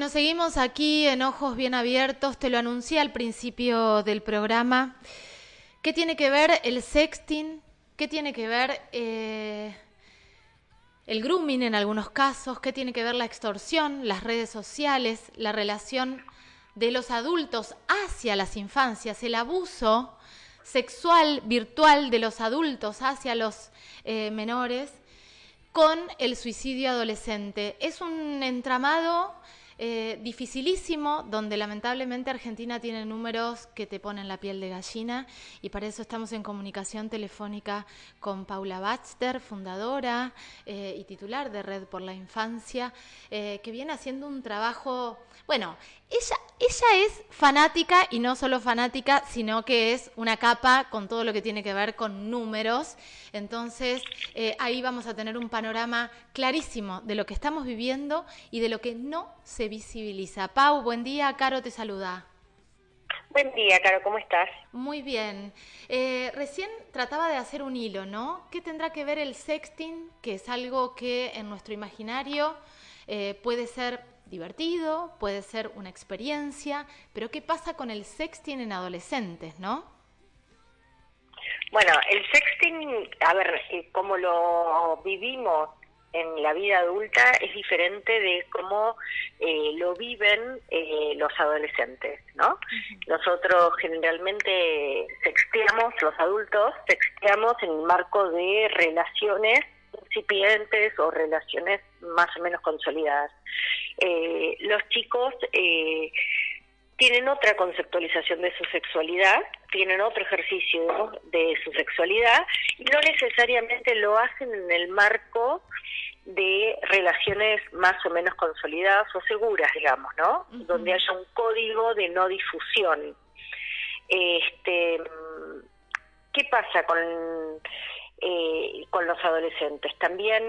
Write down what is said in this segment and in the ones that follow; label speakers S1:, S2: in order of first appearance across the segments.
S1: Bueno, seguimos aquí en Ojos Bien Abiertos, te lo anuncié al principio del programa. ¿Qué tiene que ver el sexting? ¿Qué tiene que ver eh, el grooming en algunos casos? ¿Qué tiene que ver la extorsión, las redes sociales, la relación de los adultos hacia las infancias, el abuso sexual virtual de los adultos hacia los eh, menores con el suicidio adolescente? Es un entramado eh, dificilísimo, donde lamentablemente Argentina tiene números que te ponen la piel de gallina y para eso estamos en comunicación telefónica con Paula Baxter, fundadora eh, y titular de Red por la Infancia, eh, que viene haciendo un trabajo, bueno, ella, ella es fanática y no solo fanática, sino que es una capa con todo lo que tiene que ver con números. Entonces, ahí vamos a tener un panorama clarísimo de lo que estamos viviendo y de lo que no se visibiliza. Pau, buen día, Caro te saluda.
S2: Buen día, Caro, ¿cómo estás?
S1: Muy bien. Eh, recién trataba de hacer un hilo, ¿no? ¿Qué tendrá que ver el sexting, que es algo que en nuestro imaginario eh, puede ser divertido, puede ser una experiencia, pero ¿qué pasa con el sexting en adolescentes, no?
S2: Bueno, el sexting, a ver, eh, como lo vivimos en la vida adulta es diferente de cómo eh, lo viven eh, los adolescentes, ¿no? Nosotros generalmente sexteamos, los adultos sexteamos en el marco de relaciones incipientes o relaciones más o menos consolidadas. Eh, los chicos tienen otra conceptualización de su sexualidad, tienen otro ejercicio de su sexualidad y no necesariamente lo hacen en el marco de relaciones más o menos consolidadas o seguras, digamos, ¿no? Donde haya un código de no difusión. Este, ¿Qué pasa con, eh, con los adolescentes? También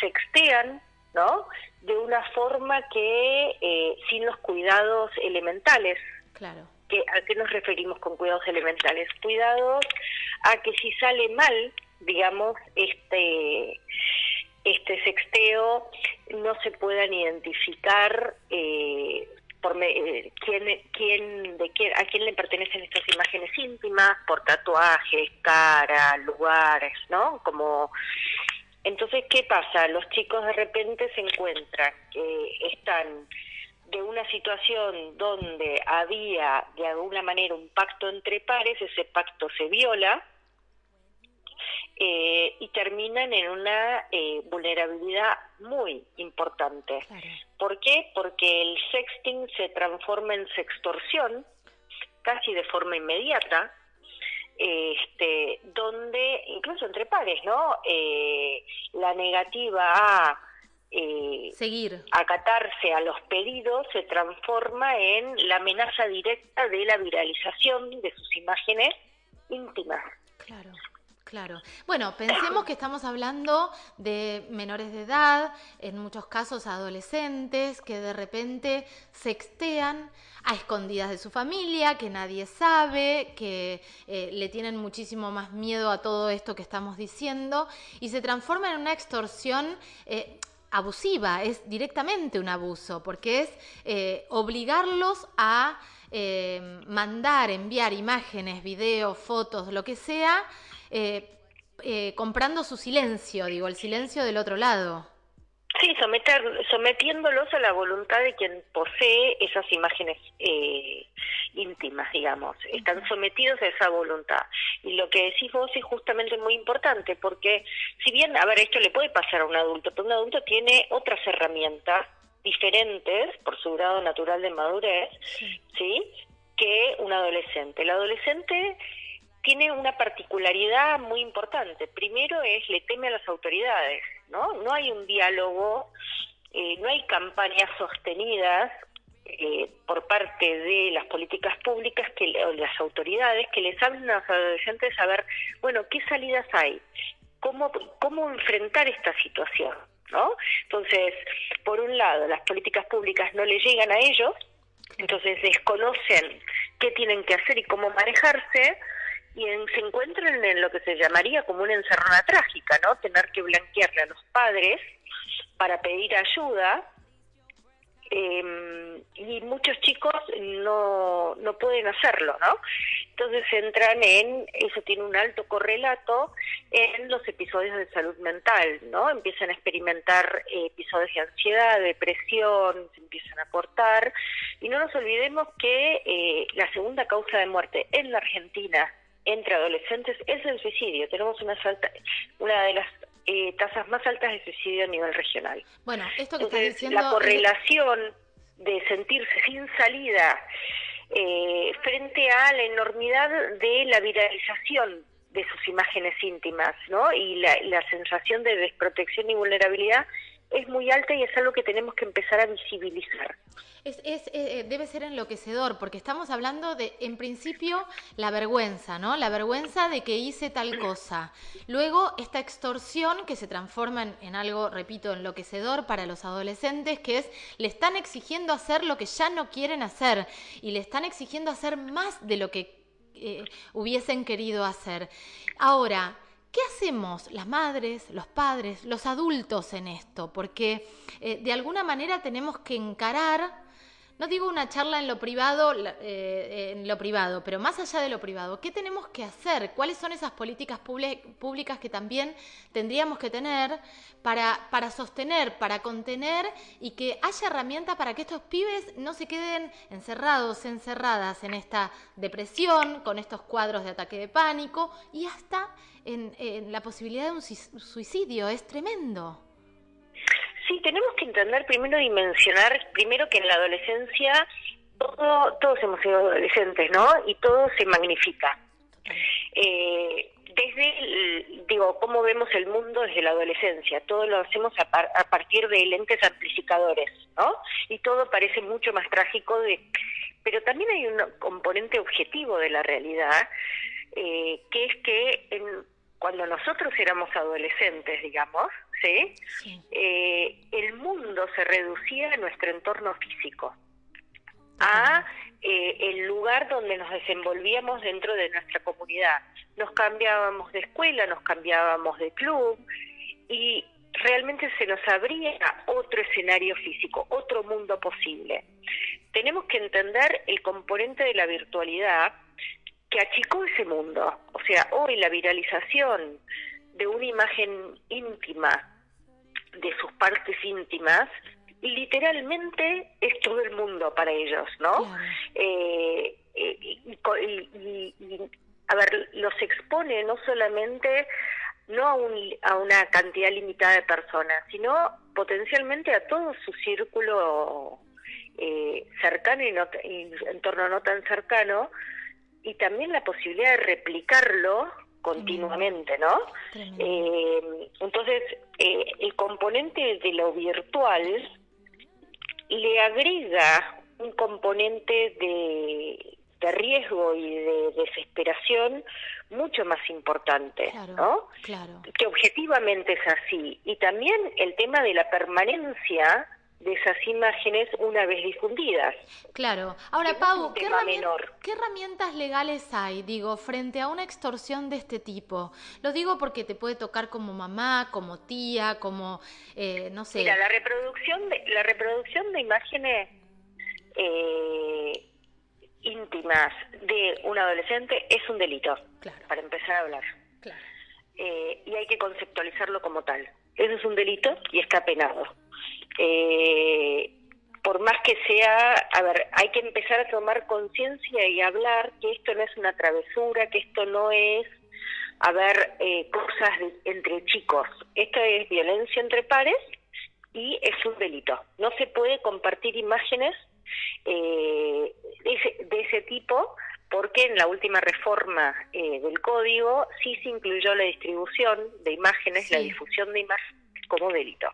S2: sextean, ¿no? De una forma que eh, sin los cuidados elementales.
S1: Claro.
S2: ¿Qué, ¿A qué nos referimos con cuidados elementales? Cuidados a que si sale mal, digamos, este este sexteo no se puedan identificar eh, por eh, quién, quién, de quién, a quién le pertenecen estas imágenes íntimas, por tatuajes, cara, lugares, ¿no? Como entonces, ¿qué pasa? Los chicos de repente se encuentran que están de una situación donde había de alguna manera un pacto entre pares, ese pacto se viola, eh, y terminan en una eh, vulnerabilidad muy importante. ¿Por qué? Porque el sexting se transforma en sextorsión casi de forma inmediata, este, donde incluso entre pares, ¿no? Eh, la negativa a
S1: seguir
S2: acatarse a los pedidos se transforma en la amenaza directa de la viralización de sus imágenes íntimas.
S1: Claro. Claro. Bueno, pensemos que estamos hablando de menores de edad, en muchos casos adolescentes, que de repente sextean a escondidas de su familia, que nadie sabe, que eh, le tienen muchísimo más miedo a todo esto que estamos diciendo, y se transforma en una extorsión. Eh, abusiva, es directamente un abuso, porque es eh, obligarlos a mandar, enviar imágenes, videos, fotos, lo que sea, eh, eh, comprando su silencio, digo, el silencio del otro lado.
S2: Sí, someter, sometiéndolos a la voluntad de quien posee esas imágenes eh, íntimas, digamos. Están sometidos a esa voluntad. Y lo que decís vos es justamente muy importante, porque si bien, a ver, esto le puede pasar a un adulto, pero un adulto tiene otras herramientas diferentes por su grado natural de madurez, ¿sí? Que un adolescente. El adolescente tiene una particularidad muy importante. Primero es le teme a las autoridades, ¿no? No hay un diálogo, eh, no hay campañas sostenidas eh, por parte de las políticas públicas que o las autoridades que les hablen a los adolescentes a ver, bueno, qué salidas hay, cómo cómo enfrentar esta situación, ¿no? Entonces, por un lado, las políticas públicas no le llegan a ellos, entonces desconocen qué tienen que hacer y cómo manejarse y se encuentran en lo que se llamaría como una encerrona trágica, ¿no? Tener que blanquearle a los padres para pedir ayuda eh, y muchos chicos no, no pueden hacerlo, ¿no? Entonces entran en, eso tiene un alto correlato en los episodios de salud mental, ¿no? Empiezan a experimentar eh, episodios de ansiedad, depresión, se empiezan a cortar, y no nos olvidemos que eh, la segunda causa de muerte en la Argentina entre adolescentes es el suicidio. Tenemos una, una de las eh, tasas más altas de suicidio a nivel regional.
S1: Bueno, esto que estás diciendo...
S2: La correlación de sentirse sin salida eh, frente a la enormidad de la viralización de sus imágenes íntimas, ¿no? Y la, la sensación de desprotección y vulnerabilidad es muy alta y es algo que tenemos que empezar a visibilizar.
S1: Es, es, eh, eh, debe ser enloquecedor, porque estamos hablando de, en principio, la vergüenza, ¿no? La vergüenza de que hice tal cosa. Luego, esta extorsión que se transforma en, en, algo, repito, enloquecedor para los adolescentes, que es, le están exigiendo hacer lo que ya no quieren hacer y le están exigiendo hacer más de lo que eh, hubiesen querido hacer. Ahora, ¿Qué hacemos las madres, los padres, los adultos en esto? Porque eh, de alguna manera tenemos que encarar, no digo una charla en lo privado, eh, en lo privado, pero más allá de lo privado, ¿qué tenemos que hacer? ¿Cuáles son esas políticas públicas que también tendríamos que tener para, para sostener, para contener y que haya herramientas para que estos pibes no se queden encerrados, encerradas en esta depresión, con estos cuadros de ataque de pánico y hasta en, la posibilidad de un suicidio. Es tremendo.
S2: Sí, tenemos que entender primero, dimensionar, primero que en la adolescencia todo, todos hemos sido adolescentes, ¿no? Y todo se magnifica. Eh, desde, digo, cómo vemos el mundo desde la adolescencia. Todo lo hacemos a, a, partir de lentes amplificadores, ¿no? Y todo parece mucho más trágico de... Pero también hay un componente objetivo de la realidad, eh, que es que en, cuando nosotros éramos adolescentes, digamos, ¿sí? Eh, el mundo se reducía a nuestro entorno físico, a eh, el lugar donde nos desenvolvíamos dentro de nuestra comunidad. Nos cambiábamos de escuela, nos cambiábamos de club y realmente se nos abría otro escenario físico, otro mundo posible. Tenemos que entender el componente de la virtualidad que achicó ese mundo. O sea, hoy la viralización de una imagen íntima, de sus partes íntimas, literalmente es todo el mundo para ellos, ¿no? Eh, eh, y, a ver, los expone no solamente no a, un, a una cantidad limitada de personas, sino potencialmente a todo su círculo eh, cercano y, no, y entorno no tan cercano, y también la posibilidad de replicarlo continuamente, ¿no? Eh, entonces, eh, el componente de lo virtual le agrega un componente de, riesgo y de desesperación mucho más importante, ¿no?
S1: Claro.
S2: Que objetivamente es así. Y también el tema de la permanencia de esas imágenes una vez difundidas.
S1: Claro. Ahora, Pau, ¿qué, ¿qué, herramientas legales hay, digo, frente a una extorsión de este tipo? Lo digo porque te puede tocar como mamá, como tía, como, eh, no sé.
S2: Mira, la reproducción de, la reproducción de imágenes eh, íntimas de un adolescente es un delito,
S1: claro.
S2: para empezar a hablar.
S1: Claro.
S2: Eh, y hay que conceptualizarlo como tal. Eso es un delito y está penado eh, por más que sea, a ver, hay que empezar a tomar conciencia y hablar que esto no es una travesura, que esto no es, a ver, eh, cosas entre chicos. Esto es violencia entre pares y es un delito. No se puede compartir imágenes eh, de, ese, de, ese, tipo porque en la última reforma eh, del código sí se incluyó la distribución de imágenes, sí. la difusión de imágenes como delito.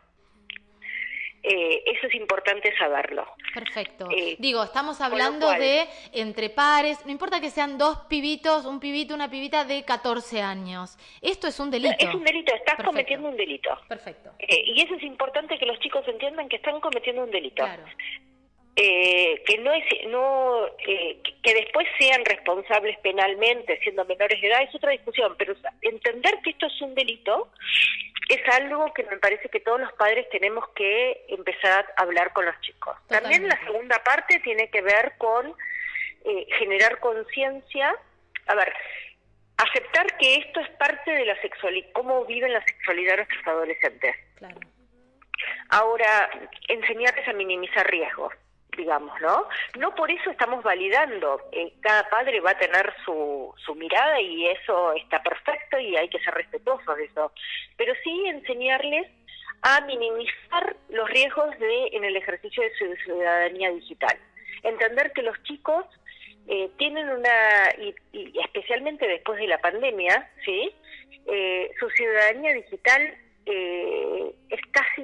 S2: Eh, eso es importante saberlo.
S1: Perfecto. Eh, Digo, estamos hablando de entre pares, no importa que sean dos pibitos, un pibito, una pibita de 14 años. Esto es un delito.
S2: Es un delito, estás cometiendo un delito.
S1: Perfecto.
S2: Eh, y eso es importante que los chicos entiendan que están cometiendo un delito.
S1: Claro.
S2: eh, que no es no eh, que después sean responsables penalmente siendo menores de edad es otra discusión pero entender que esto es un delito es algo que me parece que todos los padres tenemos que empezar a hablar con los chicos. También la segunda parte tiene que ver con eh, generar conciencia. A ver aceptar que esto es parte de la sexualidad cómo viven la sexualidad nuestros adolescentes. Claro. ahora enseñarles a minimizar riesgos digamos, ¿no? No por eso estamos validando, eh, cada padre va a tener su, su mirada y eso está perfecto y hay que ser respetuosos de eso, pero sí enseñarles a minimizar los riesgos de en el ejercicio de su ciudadanía digital. Entender que los chicos eh, tienen una, y, especialmente después de la pandemia, ¿sí? Eh, su ciudadanía digital eh, es casi,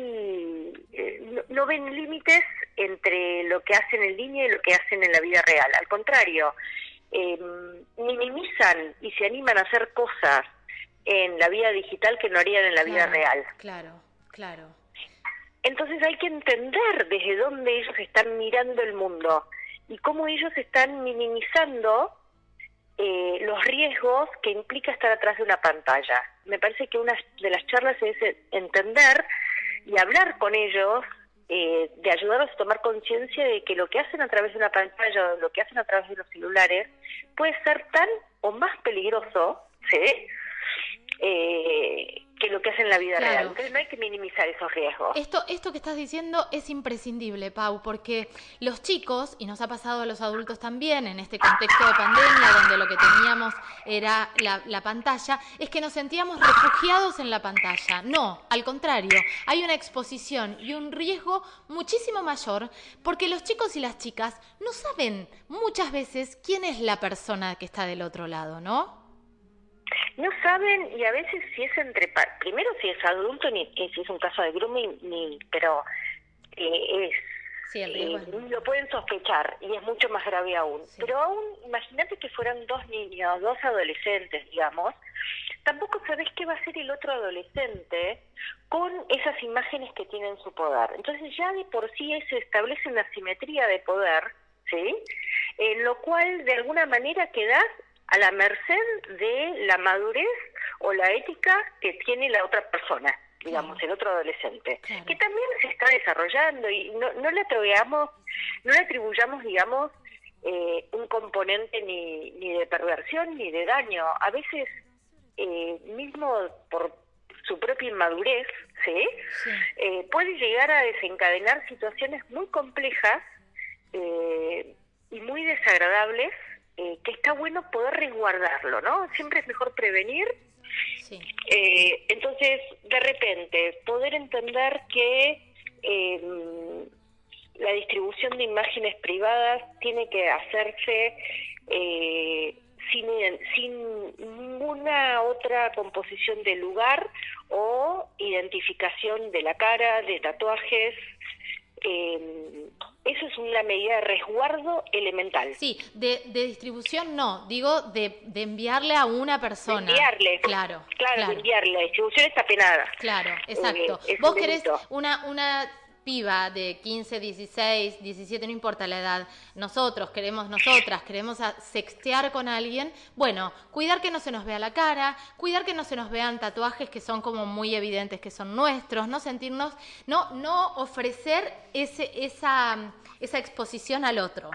S2: eh, no, ven límites entre lo que hacen en línea y lo que hacen en la vida real. Al contrario, eh, minimizan y se animan a hacer cosas en la vida digital que no harían en la vida real.
S1: Claro, claro.
S2: Entonces hay que entender desde dónde ellos están mirando el mundo y cómo ellos están minimizando eh, los riesgos que implica estar atrás de una pantalla. Me parece que una de las charlas es entender y hablar con ellos, eh, de ayudarlos a tomar conciencia de que lo que hacen a través de una pantalla o lo que hacen a través de los celulares puede ser tan o más peligroso, ¿sí? Eh, lo que hace en la vida real. Entonces no hay que minimizar esos riesgos.
S1: Esto, esto que estás diciendo es imprescindible, Pau, porque los chicos, y nos ha pasado a los adultos también en este contexto de pandemia, donde lo que teníamos era la, la pantalla, es que nos sentíamos refugiados en la pantalla. No, al contrario, hay una exposición y un riesgo muchísimo mayor, porque los chicos y las chicas no saben muchas veces quién es la persona que está del otro lado, ¿no?
S2: No saben y a veces si es entre primero si es adulto ni si es un caso de grooming ni pero eh, es eh, lo pueden sospechar y es mucho más grave aún. Pero aún imagínate que fueran dos niños dos adolescentes digamos tampoco sabes qué va a ser el otro adolescente con esas imágenes que tienen su poder. Entonces ya de por sí se establece una simetría de poder sí en lo cual de alguna manera quedas a la merced de la madurez o la ética que tiene la otra persona, digamos, el otro adolescente, que también se está desarrollando y no, no le atribuyamos, no le atribuyamos, digamos, eh, un componente ni, ni de perversión ni de daño. A veces, eh, mismo por su propia inmadurez, ¿sí? Eh, puede llegar a desencadenar situaciones muy complejas y muy desagradables eh, que está bueno poder resguardarlo, ¿no? Siempre es mejor prevenir. Eh, entonces, de repente, poder entender que em, la distribución de imágenes privadas tiene que hacerse eh, sin, sin ninguna otra composición de lugar o identificación de la cara, de tatuajes, eh, eso es una medida de resguardo elemental.
S1: Sí, de, distribución no, digo de, de, enviarle a una persona.
S2: De enviarle.
S1: Claro.
S2: Claro, de enviarle. La distribución está penada.
S1: Claro, exacto. Eh, Vos querés una, una piba de 15, 16, 17, no importa la edad, nosotros queremos, nosotras queremos sextear con alguien, bueno, cuidar que no se nos vea la cara, cuidar que no se nos vean tatuajes que son como muy evidentes que son nuestros, no sentirnos, no, no ofrecer ese, esa, esa exposición al otro.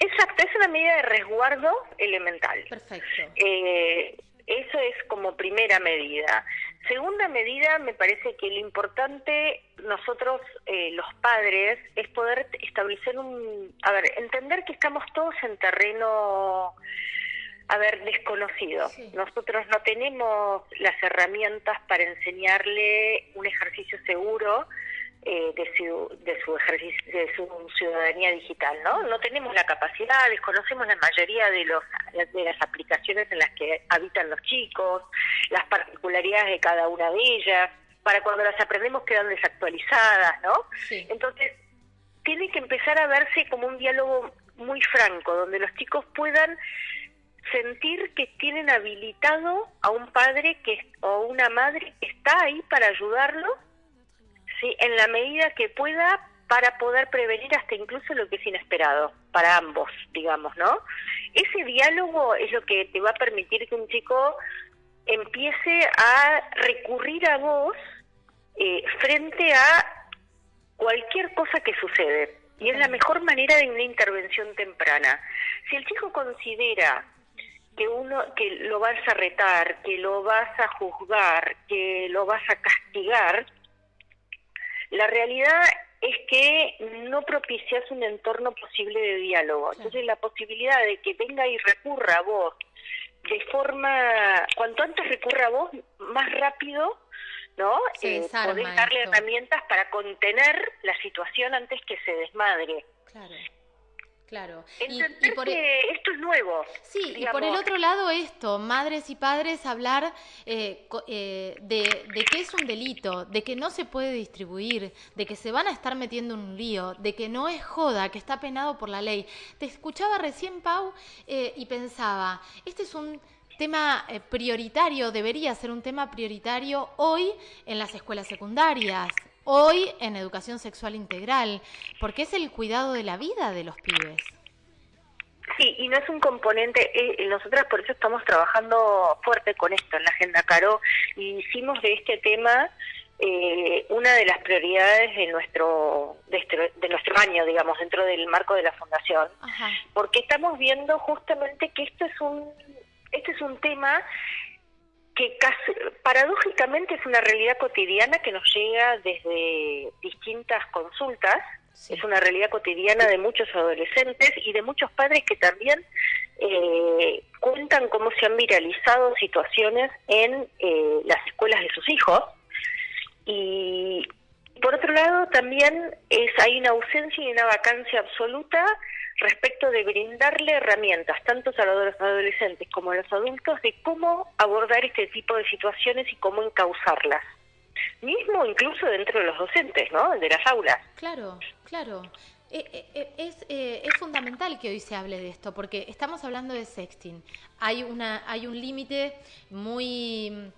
S2: Exacto, es una medida de resguardo elemental.
S1: Perfecto.
S2: Eh, eso es como primera medida. Segunda medida, me parece que lo importante nosotros, eh, los padres, es poder establecer un, a ver, entender que estamos todos en terreno, a ver, desconocido. Nosotros no tenemos las herramientas para enseñarle un ejercicio seguro eh, de, su, de su ejercicio, de su ciudadanía digital, ¿no? No tenemos la capacidad, desconocemos la mayoría de los de las aplicaciones en las que habitan los chicos, las particularidades de cada una de ellas, para cuando las aprendemos quedan desactualizadas, ¿no? Entonces, tiene que empezar a verse como un diálogo muy franco, donde los chicos puedan sentir que tienen habilitado a un padre que o una madre que está ahí para ayudarlos en la medida que pueda para poder prevenir hasta incluso lo que es inesperado para ambos, digamos, ¿no? Ese diálogo es lo que te va a permitir que un chico empiece a recurrir a vos eh, frente a cualquier cosa que sucede. Y es la mejor manera de una intervención temprana. Si el chico considera que uno que lo vas a retar, que lo vas a juzgar, que lo vas a castigar, la realidad es que no propicias un entorno posible de diálogo. Entonces la posibilidad de que venga y recurra a vos de forma, cuanto antes recurra a vos, más rápido, ¿no?
S1: Eh,
S2: podés darle herramientas para contener la situación antes que se desmadre.
S1: Claro. Claro.
S2: y, por e- que esto es nuevo.
S1: Sí, y por el otro lado esto, madres y padres hablar eh, eh, de, de que es un delito, de que no se puede distribuir, de que se van a estar metiendo en un lío, de que no es joda, que está penado por la ley. Te escuchaba recién, Pau, eh, y pensaba, este es un tema prioritario, debería ser un tema prioritario hoy en las escuelas secundarias, hoy en educación sexual integral, porque es el cuidado de la vida de los pibes.
S2: Sí, y no es un componente, eh, nosotras por eso estamos trabajando fuerte con esto en la Agenda Caro y hicimos de este tema eh, una de las prioridades de nuestro, de, nuestro año, digamos, dentro del marco de la Fundación, porque estamos viendo justamente que esto es un, este es un tema que casi, paradójicamente es una realidad cotidiana que nos llega desde distintas consultas, es una realidad cotidiana de muchos adolescentes y de muchos padres que también eh, cuentan cómo se han viralizado situaciones en eh, las escuelas de sus hijos. Y por otro lado, también es hay una ausencia y una vacancia absoluta respecto de brindarle herramientas tanto a los adolescentes como a los adultos de cómo abordar este tipo de situaciones y cómo encauzarlas. Mismo incluso dentro de los docentes, ¿no? De las aulas.
S1: Claro, claro. Eh, eh, eh, es, fundamental que hoy se hable de esto, porque estamos hablando de sexting. Hay, una, hay un límite muy,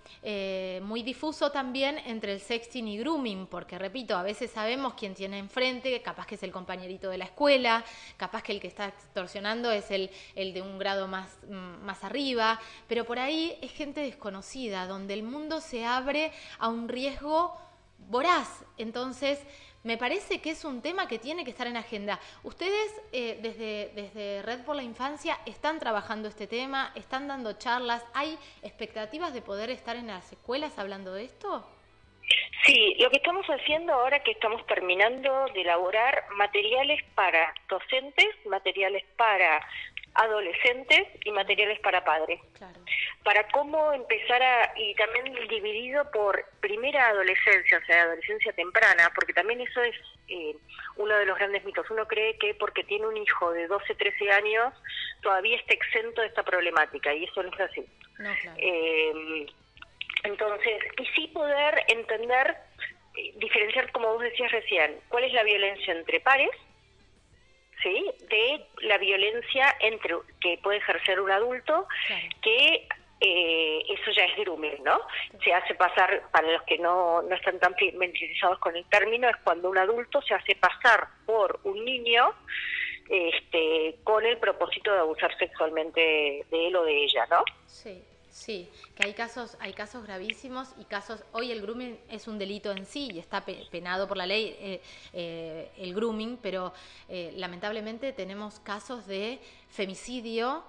S1: muy difuso también entre el sexting y grooming, porque repito, a veces sabemos quién tiene enfrente, capaz que es el compañerito de la escuela, capaz que el que está extorsionando es el, el de un grado más, mm, más arriba, pero por ahí es gente desconocida, donde el mundo se abre a un riesgo voraz. Entonces, me parece que es un tema que tiene que estar en agenda. Ustedes eh, desde, desde Red por la Infancia están trabajando este tema, están dando charlas. ¿Hay expectativas de poder estar en las escuelas hablando de esto?
S2: Sí, lo que estamos haciendo ahora que estamos terminando de elaborar materiales para docentes, materiales para adolescentes y materiales para padres. Para cómo empezar a, y también dividido por primera adolescencia, o sea, adolescencia temprana, porque también eso es eh, uno de los grandes mitos. Uno cree que porque tiene un hijo de 12, 13 años, todavía está exento de esta problemática, y eso no es así. Eh, entonces, y sí poder entender, eh, diferenciar, como vos decías recién, cuál es la violencia entre pares, ¿sí? de la violencia entre que puede ejercer un adulto que eh, eso ya es grooming, ¿no? Se hace pasar, para los que no, no están tan mentalizados con el término, es cuando un adulto se hace pasar por un niño este, con el propósito de abusar sexualmente de él o de ella, ¿no?
S1: Sí. Sí, que hay casos, hay casos gravísimos y casos. Hoy el grooming es un delito en sí y está penado por la ley eh, eh, el grooming, pero eh, lamentablemente tenemos casos de femicidio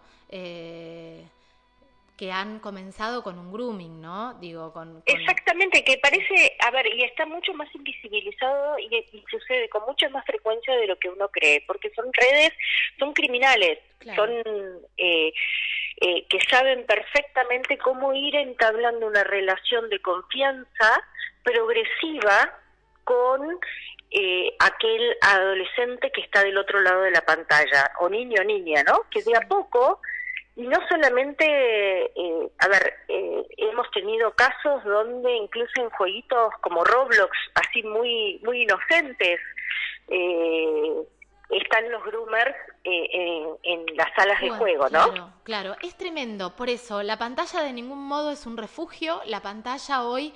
S1: que han comenzado con un grooming, ¿no? Digo, con,
S2: Exactamente, que parece, a ver, y está mucho más invisibilizado y, sucede con mucha más frecuencia de lo que uno cree, porque son redes, son criminales, son eh, eh, que saben perfectamente cómo ir entablando una relación de confianza progresiva con eh, aquel adolescente que está del otro lado de la pantalla, o niño o niña, ¿no? Que de a poco y no solamente, eh, a ver, eh, hemos tenido casos donde incluso en jueguitos como Roblox, así muy, muy inocentes, eh, están los groomers en, las salas de juego,
S1: ¿no? Claro, claro, es tremendo. Por eso, la pantalla de ningún modo es un refugio. La pantalla hoy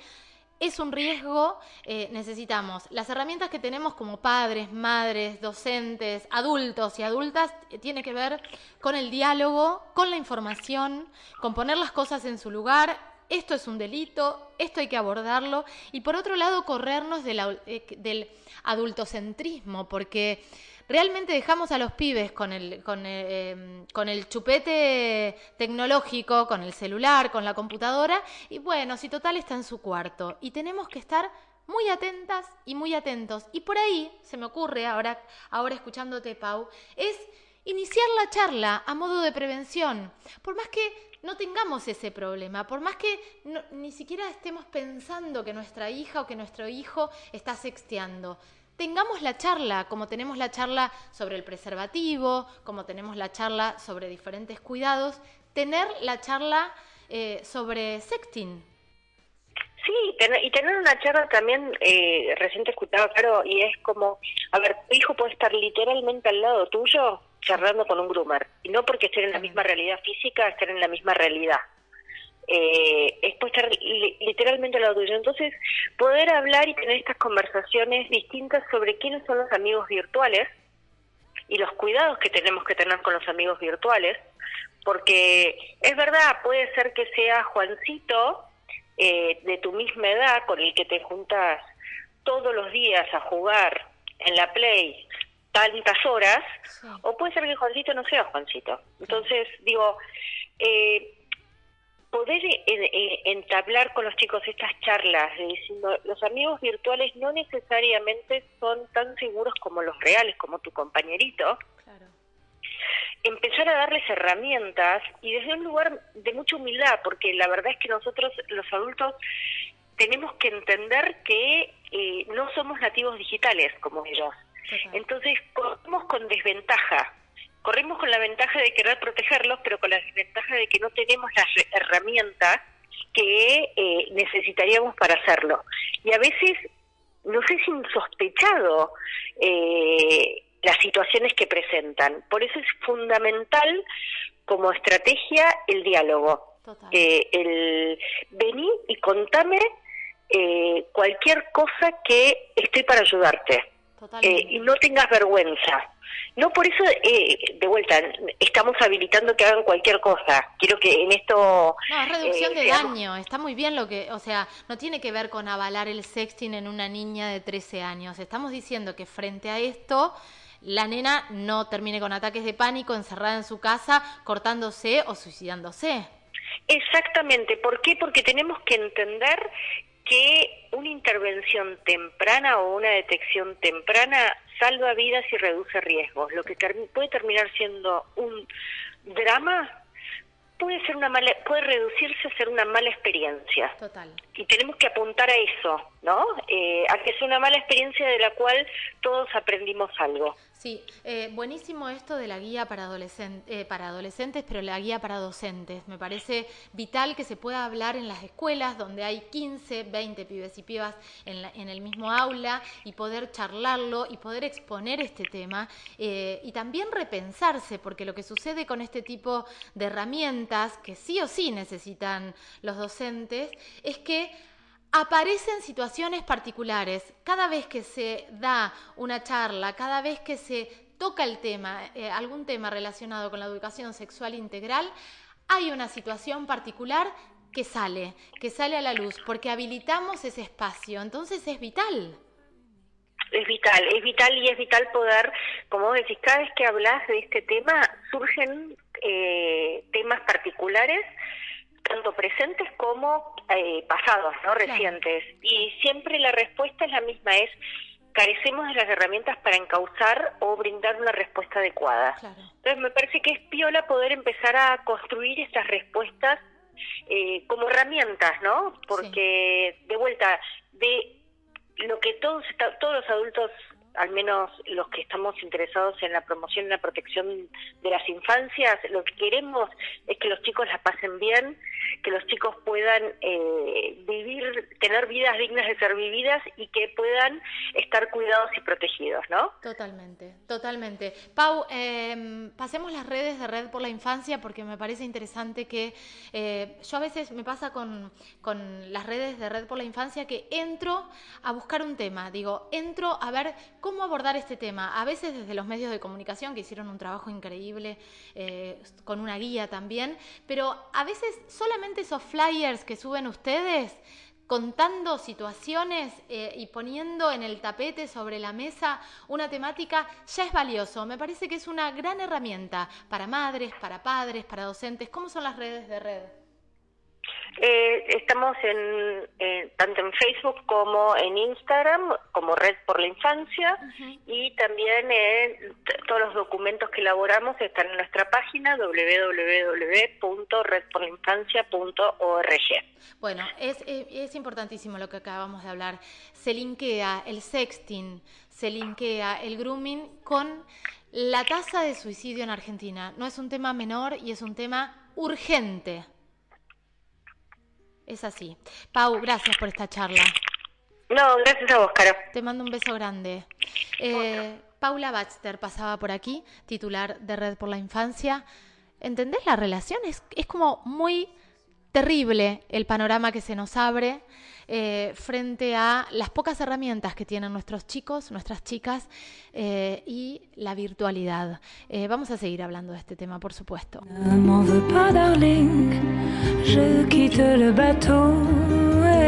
S1: es un riesgo, eh, necesitamos las herramientas que tenemos como padres, madres, docentes, adultos y adultas, eh, tiene que ver con el diálogo, con la información, con poner las cosas en su lugar. Esto es un delito, esto hay que abordarlo. Y por otro lado, corrernos eh, del adultocentrismo, porque realmente dejamos a los pibes con el, con, em, con el chupete tecnológico, con el celular, con la computadora, y bueno, si total está en su cuarto. Y tenemos que estar muy atentas y muy atentos. Y por ahí, se me ocurre, ahora, ahora escuchándote, Pau, es iniciar la charla a modo de prevención. Por más que no tengamos ese problema, por más que ni siquiera estemos pensando que nuestra hija o que nuestro hijo está sexteando tengamos la charla, como tenemos la charla sobre el preservativo, como tenemos la charla sobre diferentes cuidados, tener la charla eh, sobre sexting.
S2: Sí, y tener una charla también, eh, recién te escuchaba, claro, y es como, a ver, tu hijo puede estar literalmente al lado tuyo charlando con un groomer, y no porque estén en la misma realidad física, estén en la misma realidad eh, es estar literalmente al lado tuyo. Entonces, poder hablar y tener estas conversaciones distintas sobre quiénes son los amigos virtuales y los cuidados que tenemos que tener con los amigos virtuales, porque es verdad, puede ser que sea Juancito eh, de tu misma edad con el que te juntas todos los días a jugar en la Play tantas horas, o puede ser que Juancito no sea Juancito. Entonces, digo, eh, poder eh, eh, entablar con los chicos estas charlas, diciendo, los amigos virtuales no necesariamente son tan seguros como los reales, como tu compañerito. Empezar a darles herramientas y desde un lugar de mucha humildad, porque la verdad es que nosotros, los adultos, tenemos que entender que eh, no somos nativos digitales como ellos. Entonces, corremos con desventaja corremos con la ventaja de querer protegerlos, pero con la desventaja de que no tenemos las herramientas que eh, necesitaríamos para hacerlo. Y a veces nos es insospechado eh, las situaciones que presentan. Por eso es fundamental como estrategia el diálogo. Eh, el vení y contame cualquier cosa que esté para ayudarte. Y no tengas vergüenza. No, por eso, eh, de vuelta, estamos habilitando que hagan cualquier cosa. Quiero que en esto...
S1: No, es reducción eh, de daño. Está muy bien lo que... O sea, no tiene que ver con avalar el sexting en una niña de 13 años. Estamos diciendo que frente a esto, la nena no termine con ataques de pánico, encerrada en su casa, cortándose o suicidándose.
S2: Exactamente. ¿Por qué? Porque tenemos que entender que una intervención temprana o una detección temprana salva vidas y reduce riesgos. Lo que puede terminar siendo un drama puede ser una mala, puede reducirse a ser una mala experiencia.
S1: Total.
S2: Y tenemos que apuntar a eso, ¿no? Eh, a que sea una mala experiencia de la cual todos aprendimos algo.
S1: Sí, eh, buenísimo esto de la guía para, eh, para adolescentes, pero la guía para docentes. Me parece vital que se pueda hablar en las escuelas donde hay 15, 20 pibes y pibas en, en el mismo aula y poder charlarlo y poder exponer este tema eh, y también repensarse, porque lo que sucede con este tipo de herramientas que sí o sí necesitan los docentes es que aparecen situaciones particulares. Cada vez que se da una charla, cada vez que se toca el tema, eh, algún tema relacionado con la educación sexual integral, hay una situación particular que sale, que sale a la luz, porque habilitamos ese espacio. Entonces es vital.
S2: Es vital, es vital y es vital poder, como vos decís, cada vez que hablas de este tema surgen eh, temas particulares tanto presentes como eh, pasados, ¿no? Recientes. Y siempre la respuesta es la misma, es carecemos de las herramientas para encauzar o brindar una respuesta adecuada. Entonces me parece que es piola poder empezar a construir estas respuestas eh, como herramientas, ¿no? Porque de vuelta, de lo que todos, todos los adultos al menos los que estamos interesados en la promoción y la protección de las infancias, lo que queremos es que los chicos la pasen bien, que los chicos puedan eh, vivir, tener vidas dignas de ser vividas y que puedan estar cuidados y protegidos, ¿no?
S1: Totalmente, totalmente. Pau, em, pasemos las redes de Red por la Infancia porque me parece interesante que eh, yo a veces me pasa con, con las redes de Red por la Infancia que entro a buscar un tema, digo, entro a ver cómo abordar este tema, a veces desde los medios de comunicación que hicieron un trabajo increíble eh, con una guía también, pero a veces solamente esos flyers que suben ustedes contando situaciones eh, y poniendo en el tapete sobre la mesa una temática ya es valioso. Me parece que es una gran herramienta para madres, para padres, para docentes. ¿Cómo son las redes de red?
S2: Eh, estamos en, tanto en Facebook como en Instagram, como Red por la Infancia, y también todos los documentos que elaboramos están en nuestra página www.redporlainfancia.org.
S1: Bueno, es, es importantísimo lo que acabamos de hablar. Se linkea el sexting, se linkea el grooming con la tasa de suicidio en Argentina. No es un tema menor y es un tema urgente. Es así. Pau, gracias por esta charla.
S2: No, gracias a vos, Caro.
S1: Te mando un beso grande. Eh, Paula Baxter pasaba por aquí, titular de Red por la Infancia. ¿Entendés la relación? Es, es como muy terrible el panorama que se nos abre eh, frente a las pocas herramientas que tienen nuestros chicos, nuestras chicas eh, y la virtualidad. Eh, vamos a seguir hablando de este tema, por supuesto.
S3: je quitte le bateau.